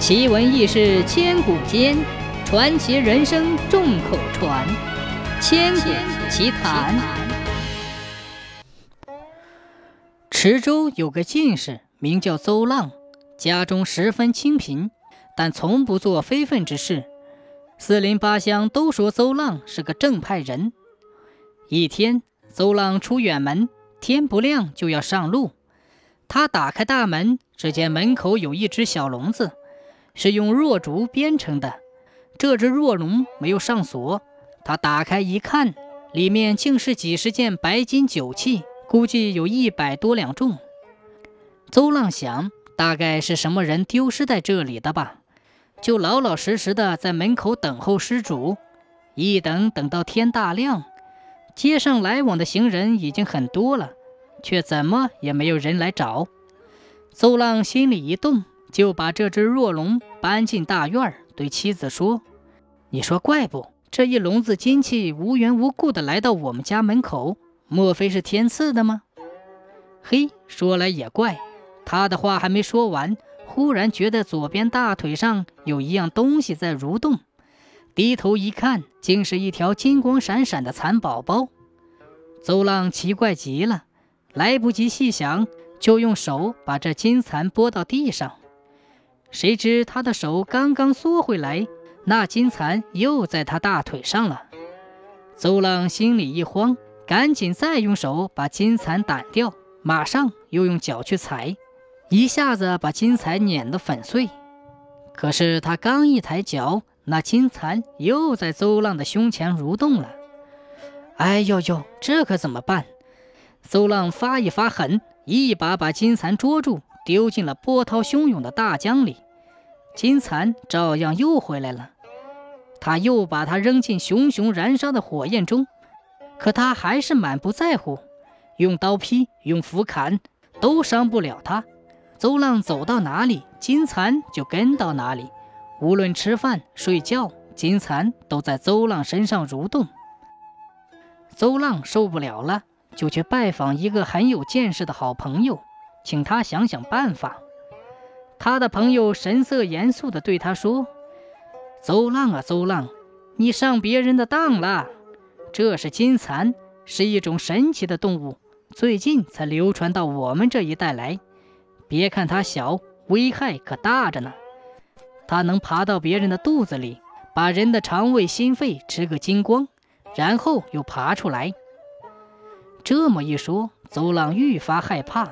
奇闻异事千古间，传奇人生众口传。千古奇谈。池州有个进士，名叫邹浪，家中十分清贫，但从不做非分之事。四邻八乡都说邹浪是个正派人。一天，邹浪出远门，天不亮就要上路。他打开大门，只见门口有一只小笼子。是用弱竹编成的，这只弱龙没有上锁。他打开一看，里面竟是几十件白金酒器，估计有一百多两重。邹浪想，大概是什么人丢失在这里的吧，就老老实实的在门口等候失主。一等等到天大亮，街上来往的行人已经很多了，却怎么也没有人来找。邹浪心里一动。就把这只弱龙搬进大院，对妻子说：“你说怪不？这一笼子金器无缘无故的来到我们家门口，莫非是天赐的吗？”嘿，说来也怪，他的话还没说完，忽然觉得左边大腿上有一样东西在蠕动，低头一看，竟是一条金光闪闪的蚕宝宝。邹浪奇怪极了，来不及细想，就用手把这金蚕拨到地上。谁知他的手刚刚缩回来，那金蚕又在他大腿上了。邹浪心里一慌，赶紧再用手把金蚕掸掉，马上又用脚去踩，一下子把金蚕碾得粉碎。可是他刚一抬脚，那金蚕又在邹浪的胸前蠕动了。哎呦呦，这可怎么办？邹浪发一发狠，一把把金蚕捉住。丢进了波涛汹涌的大江里，金蚕照样又回来了。他又把它扔进熊熊燃烧的火焰中，可他还是满不在乎，用刀劈，用斧砍，都伤不了他。邹浪走到哪里，金蚕就跟到哪里。无论吃饭睡觉，金蚕都在邹浪身上蠕动。邹浪受不了了，就去拜访一个很有见识的好朋友。请他想想办法。他的朋友神色严肃地对他说：“邹浪啊，邹浪，你上别人的当了。这是金蚕，是一种神奇的动物，最近才流传到我们这一带来。别看它小，危害可大着呢。它能爬到别人的肚子里，把人的肠胃、心肺吃个精光，然后又爬出来。”这么一说，邹浪愈发害怕。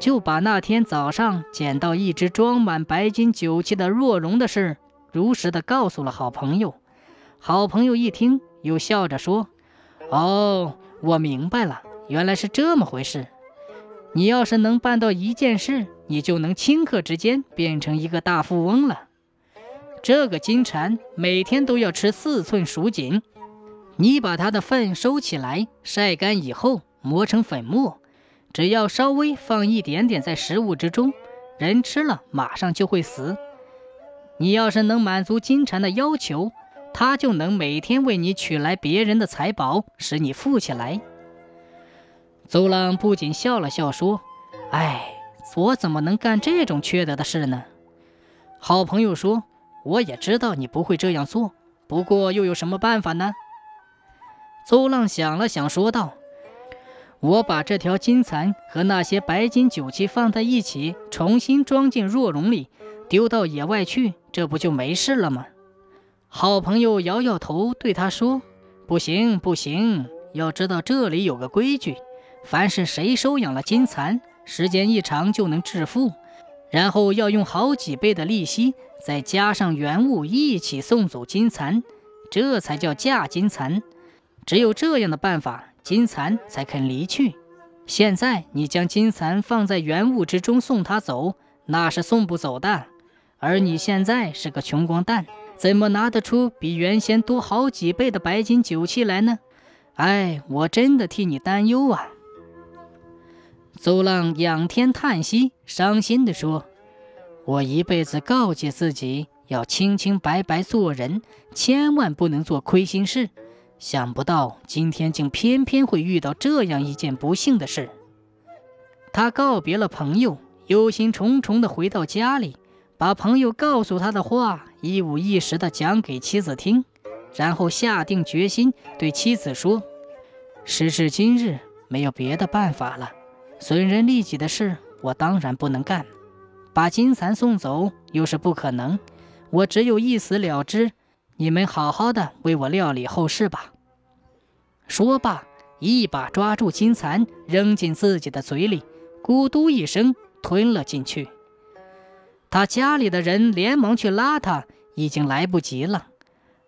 就把那天早上捡到一只装满白金酒器的若龙的事，如实的告诉了好朋友。好朋友一听，又笑着说：“哦，我明白了，原来是这么回事。你要是能办到一件事，你就能顷刻之间变成一个大富翁了。这个金蝉每天都要吃四寸蜀锦，你把它的粪收起来，晒干以后磨成粉末。”只要稍微放一点点在食物之中，人吃了马上就会死。你要是能满足金蝉的要求，它就能每天为你取来别人的财宝，使你富起来。邹浪不仅笑了笑说：“哎，我怎么能干这种缺德的事呢？”好朋友说：“我也知道你不会这样做，不过又有什么办法呢？”邹浪想了想，说道。我把这条金蚕和那些白金酒器放在一起，重新装进若笼里，丢到野外去，这不就没事了吗？好朋友摇摇头，对他说：“不行，不行！要知道这里有个规矩，凡是谁收养了金蚕，时间一长就能致富，然后要用好几倍的利息，再加上原物一起送走金蚕，这才叫嫁金蚕。只有这样的办法。”金蚕才肯离去。现在你将金蚕放在原物之中送他走，那是送不走的。而你现在是个穷光蛋，怎么拿得出比原先多好几倍的白金酒器来呢？哎，我真的替你担忧啊！邹浪仰天叹息，伤心地说：“我一辈子告诫自己要清清白白做人，千万不能做亏心事。”想不到今天竟偏偏会遇到这样一件不幸的事。他告别了朋友，忧心忡忡地回到家里，把朋友告诉他的话一五一十地讲给妻子听，然后下定决心对妻子说：“时至今日，没有别的办法了，损人利己的事我当然不能干，把金蚕送走又是不可能，我只有一死了之。你们好好的为我料理后事吧。”说罢，一把抓住金蚕，扔进自己的嘴里，咕嘟一声吞了进去。他家里的人连忙去拉他，已经来不及了。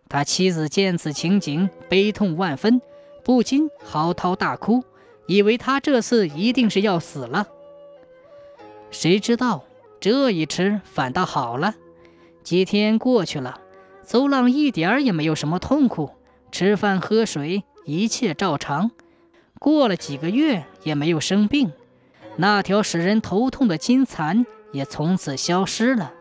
他妻子见此情景，悲痛万分，不禁嚎啕大哭，以为他这次一定是要死了。谁知道这一吃反倒好了。几天过去了，邹浪一点儿也没有什么痛苦，吃饭喝水一切照常。过了几个月，也没有生病。那条使人头痛的金蚕。也从此消失了。